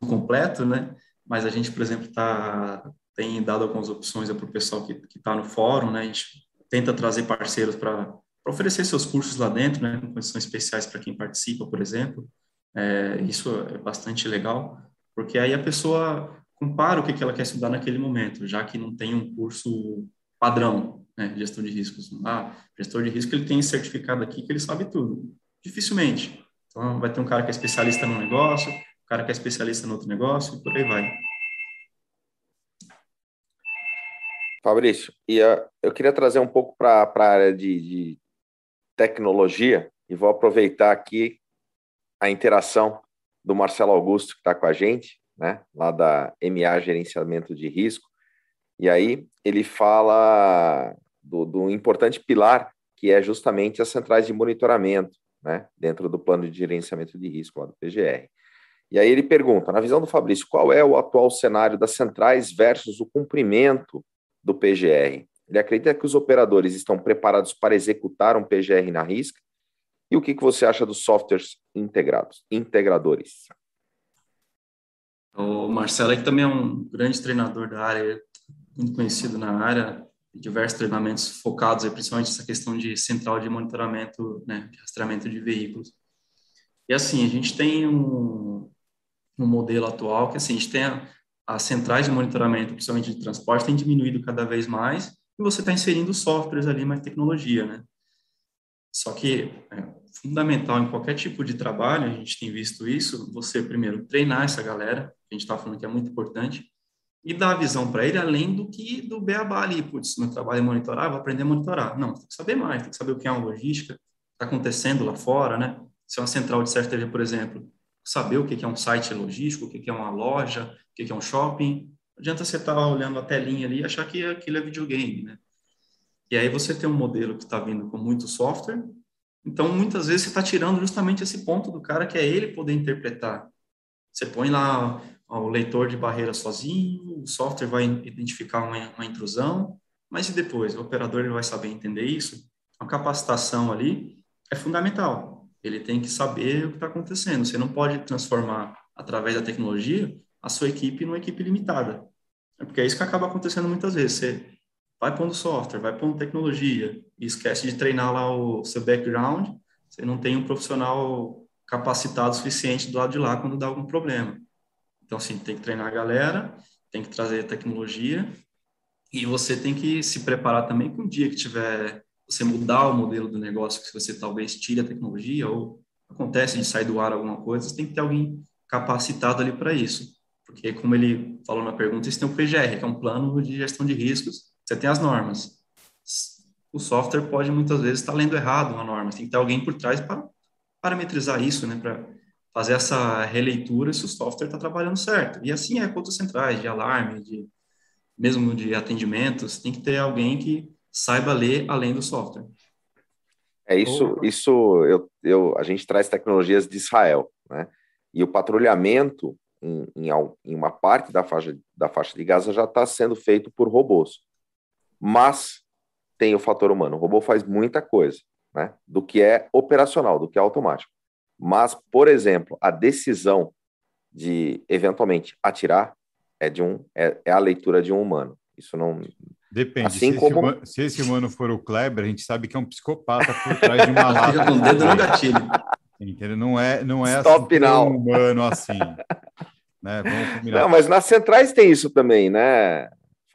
completo, né? Mas a gente, por exemplo, tá, tem dado algumas opções para o pessoal que está no fórum, né? A gente tenta trazer parceiros para oferecer seus cursos lá dentro, né? Com condições especiais para quem participa, por exemplo. É, isso é bastante legal porque aí a pessoa compara o que, ela quer estudar naquele momento, já que não tem um curso padrão, né, de gestão de riscos. Ah, gestor de risco, ele tem certificado aqui que ele sabe tudo. Dificilmente. Então, vai ter um cara que é especialista num negócio, um cara que é especialista no outro negócio, e por aí vai. Fabrício, e eu queria trazer um pouco para a área de, de tecnologia e vou aproveitar aqui a interação do Marcelo Augusto, que está com a gente, né, lá da MA Gerenciamento de Risco. E aí ele fala do, do importante pilar que é justamente as centrais de monitoramento, né, dentro do plano de gerenciamento de risco lá do PGR. E aí ele pergunta, na visão do Fabrício, qual é o atual cenário das centrais versus o cumprimento do PGR? Ele acredita que os operadores estão preparados para executar um PGR na risca e o que, que você acha dos softwares integrados, integradores? O Marcelo que também é um grande treinador da área, muito conhecido na área, diversos treinamentos focados principalmente nessa questão de central de monitoramento, né, de rastreamento de veículos. E assim, a gente tem um, no modelo atual, que assim, a gente tem as centrais de monitoramento, principalmente de transporte, tem diminuído cada vez mais, e você está inserindo softwares ali, mais tecnologia, né? Só que é fundamental em qualquer tipo de trabalho, a gente tem visto isso, você primeiro treinar essa galera, a gente está falando que é muito importante, e dar a visão para ele além do que do beabá ali, putz, meu trabalho é monitorar, vou aprender a monitorar. Não, tem que saber mais, tem que saber o que é uma logística, está acontecendo lá fora, né? Se é uma central de CRTV, por exemplo, saber o que é um site logístico, o que é uma loja, o que é um shopping. Não adianta você estar tá olhando a telinha ali e achar que aquilo é videogame, né? E aí você tem um modelo que está vindo com muito software, então muitas vezes você está tirando justamente esse ponto do cara que é ele poder interpretar. Você põe lá o leitor de barreira sozinho, o software vai identificar uma, uma intrusão, mas e depois? O operador ele vai saber entender isso? A capacitação ali é fundamental ele tem que saber o que está acontecendo. Você não pode transformar, através da tecnologia, a sua equipe numa equipe limitada. É porque é isso que acaba acontecendo muitas vezes. Você vai pondo software, vai pondo tecnologia e esquece de treinar lá o seu background, você não tem um profissional capacitado suficiente do lado de lá quando dá algum problema. Então, assim, tem que treinar a galera, tem que trazer tecnologia e você tem que se preparar também para um dia que tiver você mudar o modelo do negócio, que você talvez tire a tecnologia ou acontece de sair do ar alguma coisa, você tem que ter alguém capacitado ali para isso. Porque, como ele falou na pergunta, você tem o PGR, que é um plano de gestão de riscos, você tem as normas. O software pode muitas vezes estar lendo errado uma norma, tem que ter alguém por trás para parametrizar isso, né, para fazer essa releitura se o software está trabalhando certo. E assim é com outras centrais de alarme, de mesmo de atendimentos, tem que ter alguém que saiba ler além do software. É isso, isso eu, eu, a gente traz tecnologias de Israel, né? E o patrulhamento em, em, em uma parte da faixa, da faixa de Gaza já está sendo feito por robôs. Mas tem o fator humano. O robô faz muita coisa, né? Do que é operacional, do que é automático. Mas, por exemplo, a decisão de eventualmente atirar é de um é, é a leitura de um humano. Isso não Depende. Assim se, como... esse, se esse humano for o Kleber, a gente sabe que é um psicopata por trás de uma (laughs) lata. com o dedo no gatilho. Entendeu? Não é, não é Stop assim, humano assim. né? Não, mas nas centrais tem isso também, né,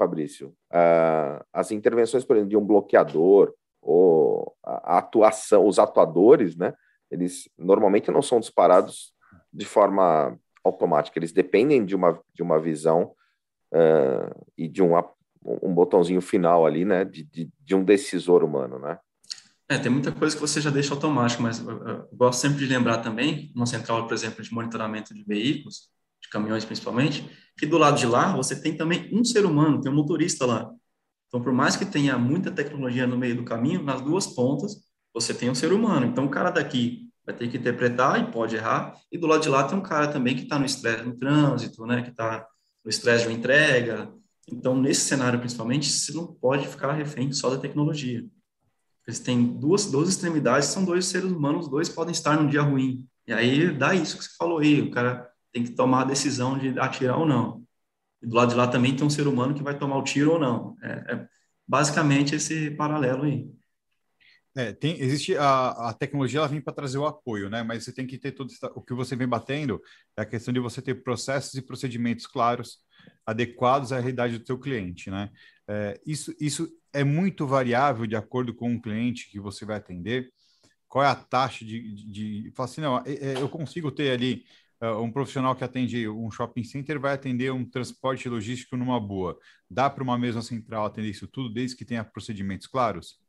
Fabrício? Uh, as intervenções, por exemplo, de um bloqueador ou a atuação, os atuadores, né? Eles normalmente não são disparados de forma automática. Eles dependem de uma, de uma visão uh, e de um um botãozinho final ali, né, de, de, de, um decisor humano, né? É, tem muita coisa que você já deixa automático, mas eu, eu gosto sempre de lembrar também, uma central, por exemplo, de monitoramento de veículos, de caminhões principalmente, que do lado de lá você tem também um ser humano, tem um motorista lá. Então, por mais que tenha muita tecnologia no meio do caminho, nas duas pontas você tem um ser humano. Então, o cara daqui vai ter que interpretar e pode errar, e do lado de lá tem um cara também que está no estresse no trânsito, né, que está no estresse de uma entrega, então, nesse cenário, principalmente, você não pode ficar refém só da tecnologia. Eles têm duas, duas extremidades, são dois seres humanos, os dois podem estar num dia ruim. E aí dá isso que você falou aí, o cara tem que tomar a decisão de atirar ou não. E do lado de lá também tem um ser humano que vai tomar o tiro ou não. É, é basicamente esse paralelo aí. É, tem, existe a, a tecnologia, ela vem para trazer o apoio, né? Mas você tem que ter tudo o que você vem batendo é a questão de você ter processos e procedimentos claros adequados à realidade do seu cliente, né? É, isso, isso é muito variável de acordo com o cliente que você vai atender. Qual é a taxa de, de, de assim, não, é, é, eu consigo ter ali um profissional que atende um shopping center vai atender um transporte logístico numa boa. Dá para uma mesma central atender isso tudo desde que tenha procedimentos claros?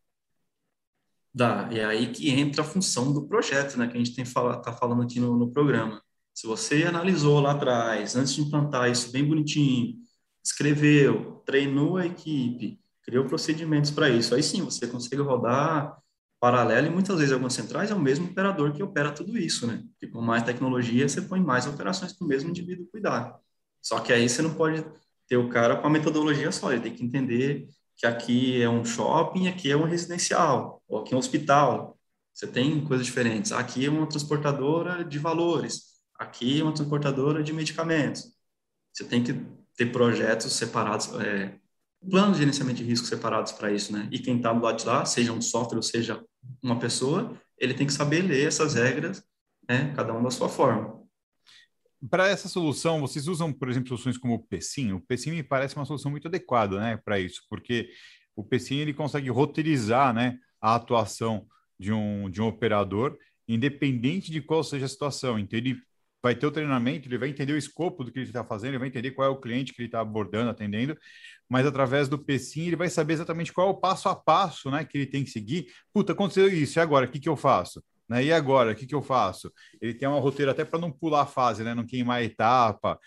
Dá. E é aí que entra a função do projeto, né? Que a gente tem fala, tá falando aqui no, no programa. Se você analisou lá atrás, antes de implantar isso bem bonitinho, escreveu, treinou a equipe, criou procedimentos para isso, aí sim você consegue rodar paralelo e muitas vezes algumas centrais é o mesmo operador que opera tudo isso, né? E com mais tecnologia você põe mais operações para o mesmo indivíduo cuidar. Só que aí você não pode ter o cara com a metodologia só, ele tem que entender que aqui é um shopping, aqui é um residencial, ou aqui é um hospital. Você tem coisas diferentes. Aqui é uma transportadora de valores Aqui é uma transportadora de medicamentos. Você tem que ter projetos separados, é, planos de gerenciamento de risco separados para isso, né? E quem está do lado de lá, seja um software ou seja uma pessoa, ele tem que saber ler essas regras, né? Cada um da sua forma. para essa solução, vocês usam, por exemplo, soluções como o PSIM? O PSIM me parece uma solução muito adequada, né, para isso, porque o PSIM ele consegue roteirizar, né, a atuação de um, de um operador, independente de qual seja a situação. Então, ele vai ter o treinamento, ele vai entender o escopo do que ele está fazendo, ele vai entender qual é o cliente que ele está abordando, atendendo, mas através do PSIM ele vai saber exatamente qual é o passo a passo né, que ele tem que seguir. Puta, aconteceu isso, e agora? O que, que eu faço? Né? E agora? O que, que eu faço? Ele tem uma roteira até para não pular a fase, né? não queimar a etapa,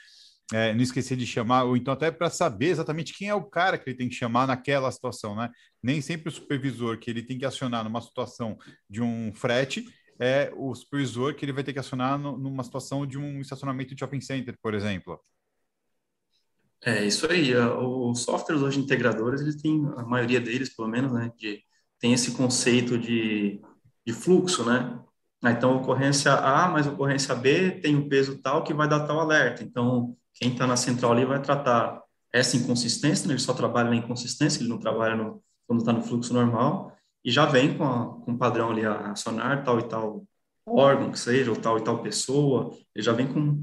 é, não esquecer de chamar, ou então até para saber exatamente quem é o cara que ele tem que chamar naquela situação. Né? Nem sempre o supervisor que ele tem que acionar numa situação de um frete é o supervisor que ele vai ter que acionar no, numa situação de um estacionamento de shopping center, por exemplo. É isso aí. Os softwares hoje integradores, eles têm, a maioria deles, pelo menos, né, de, tem esse conceito de, de fluxo, né? Ah, então, ocorrência A mais ocorrência B tem um peso tal que vai dar tal alerta. Então, quem está na central ali vai tratar essa inconsistência, né? ele só trabalha na inconsistência, ele não trabalha no, quando está no fluxo normal e já vem com, a, com padrão ali a acionar tal e tal órgão que seja, ou tal e tal pessoa, ele já vem com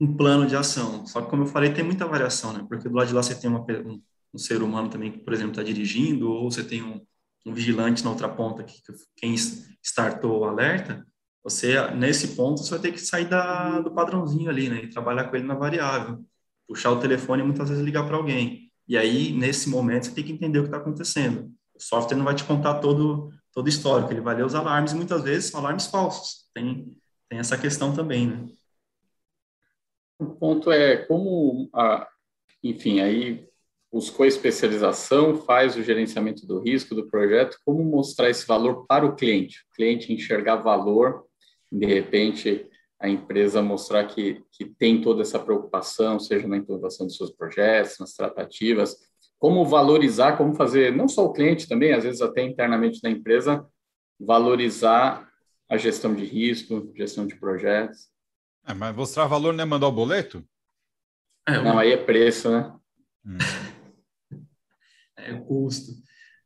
um plano de ação. Só que, como eu falei, tem muita variação, né? Porque do lado de lá você tem uma, um, um ser humano também que, por exemplo, está dirigindo, ou você tem um, um vigilante na outra ponta que quem startou o alerta, você, nesse ponto, você vai ter que sair da, do padrãozinho ali, né? E trabalhar com ele na variável. Puxar o telefone e muitas vezes ligar para alguém. E aí, nesse momento, você tem que entender o que está acontecendo. O software não vai te contar todo todo histórico, ele vai ler os alarmes e muitas vezes são alarmes falsos. Tem, tem essa questão também, né? O ponto é como, a, enfim, aí buscou especialização, faz o gerenciamento do risco do projeto, como mostrar esse valor para o cliente, o cliente enxergar valor, de repente a empresa mostrar que, que tem toda essa preocupação, seja na implantação dos seus projetos, nas tratativas, como valorizar, como fazer, não só o cliente também, às vezes até internamente na empresa, valorizar a gestão de risco, gestão de projetos. É, mas mostrar valor não é mandar o boleto? É, não, aí é preço, né? Hum. (laughs) é custo.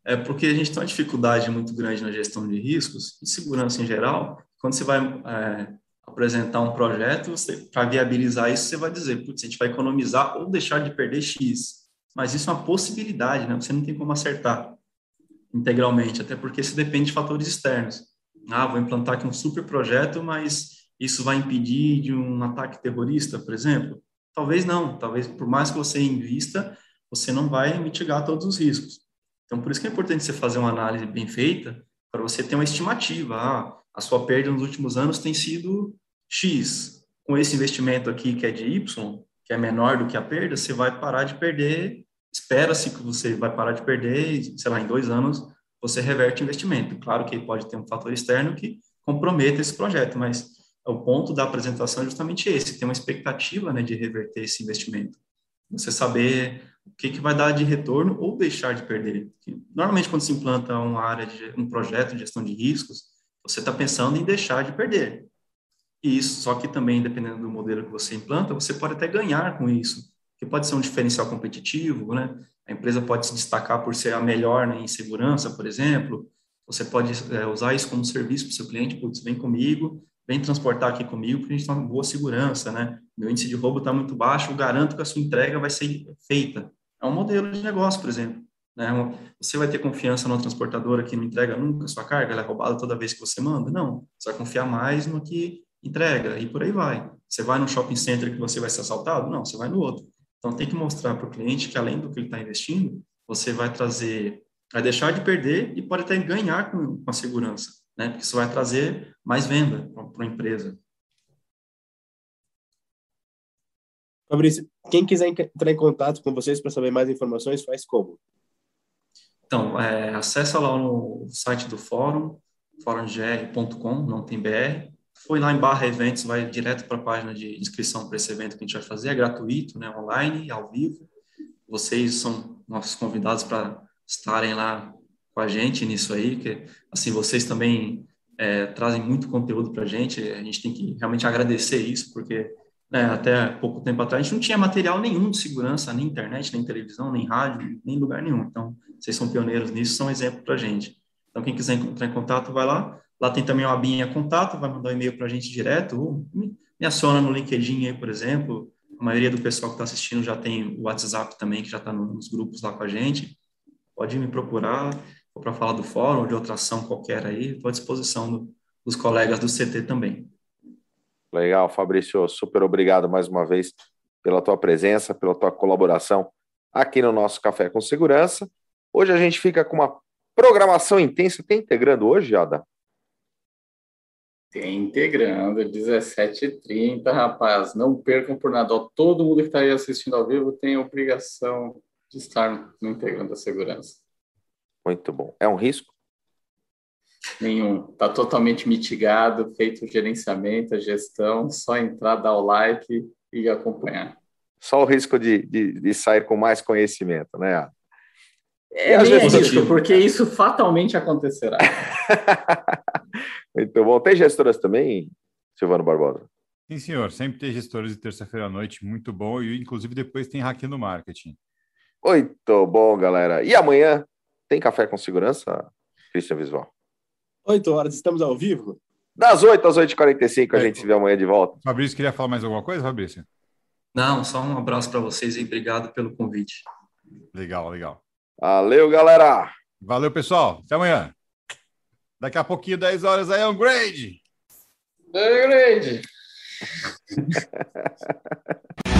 É porque a gente tem uma dificuldade muito grande na gestão de riscos e segurança em geral. Quando você vai é, apresentar um projeto, para viabilizar isso, você vai dizer, putz, a gente vai economizar ou deixar de perder X mas isso é uma possibilidade, né? Você não tem como acertar integralmente, até porque isso depende de fatores externos. Ah, vou implantar aqui um super projeto, mas isso vai impedir de um ataque terrorista, por exemplo? Talvez não, talvez por mais que você invista, você não vai mitigar todos os riscos. Então, por isso que é importante você fazer uma análise bem feita, para você ter uma estimativa. Ah, a sua perda nos últimos anos tem sido X. Com esse investimento aqui, que é de Y, que é menor do que a perda, você vai parar de perder espera-se que você vai parar de perder e, sei lá, em dois anos você reverte o investimento. Claro que pode ter um fator externo que comprometa esse projeto, mas o ponto da apresentação é justamente esse, ter uma expectativa né, de reverter esse investimento. Você saber o que, que vai dar de retorno ou deixar de perder. Normalmente, quando se implanta uma área de um projeto de gestão de riscos, você está pensando em deixar de perder. E isso, só que também, dependendo do modelo que você implanta, você pode até ganhar com isso que pode ser um diferencial competitivo, né? A empresa pode se destacar por ser a melhor né, em segurança, por exemplo. Você pode é, usar isso como serviço para o seu cliente, putz, vem comigo, vem transportar aqui comigo, porque a gente uma boa segurança, né? Meu índice de roubo está muito baixo, eu garanto que a sua entrega vai ser feita. É um modelo de negócio, por exemplo. Né? Você vai ter confiança numa transportadora que não entrega nunca a sua carga, ela é roubada toda vez que você manda? Não. Você vai confiar mais no que entrega, e por aí vai. Você vai no shopping center que você vai ser assaltado? Não, você vai no outro. Então, tem que mostrar para o cliente que, além do que ele está investindo, você vai trazer, vai deixar de perder e pode até ganhar com, com a segurança, né? Porque isso vai trazer mais venda para a empresa. Fabrício, quem quiser entrar em contato com vocês para saber mais informações, faz como? Então, é, acessa lá no site do fórum, fórumgr.com, não tem BR, foi lá em barra eventos, vai direto para a página de inscrição para esse evento que a gente vai fazer, é gratuito, né, online, ao vivo. Vocês são nossos convidados para estarem lá com a gente nisso aí, que assim vocês também é, trazem muito conteúdo para a gente. A gente tem que realmente agradecer isso, porque né, até pouco tempo atrás a gente não tinha material nenhum de segurança, nem internet, nem televisão, nem rádio, nem lugar nenhum. Então, vocês são pioneiros nisso, são exemplo para a gente. Então, quem quiser entrar em contato, vai lá. Lá tem também uma abinha contato, vai mandar um e-mail para a gente direto, ou me aciona no LinkedIn aí, por exemplo. A maioria do pessoal que está assistindo já tem o WhatsApp também, que já está nos grupos lá com a gente. Pode me procurar, para falar do fórum, ou de outra ação qualquer aí, estou à disposição do, dos colegas do CT também. Legal, Fabrício, super obrigado mais uma vez pela tua presença, pela tua colaboração aqui no nosso Café com Segurança. Hoje a gente fica com uma programação intensa. Tem integrando hoje, Ada? Tem integrando, 17h30, rapaz. Não percam por nada. Todo mundo que está aí assistindo ao vivo tem a obrigação de estar no Integrando a Segurança. Muito bom. É um risco? Nenhum. Está totalmente mitigado, feito o gerenciamento, a gestão, só entrar, dar o like e acompanhar. Só o risco de, de, de sair com mais conhecimento, né? É, é risco, porque isso fatalmente acontecerá. (laughs) Muito bom. Tem gestoras também, Silvano Barbosa? Sim, senhor. Sempre tem gestores de terça-feira à noite, muito bom. E, inclusive, depois tem hack no marketing. Muito bom, galera. E amanhã tem café com segurança, Christian Visual? 8 horas, estamos ao vivo? Das 8 às 8h45, a é, gente se vê amanhã de volta. Fabrício, queria falar mais alguma coisa, Fabrício? Não, só um abraço para vocês e obrigado pelo convite. Legal, legal. Valeu, galera. Valeu, pessoal. Até amanhã. Daqui a pouquinho, 10 horas, aí é um grade. É grade. (laughs)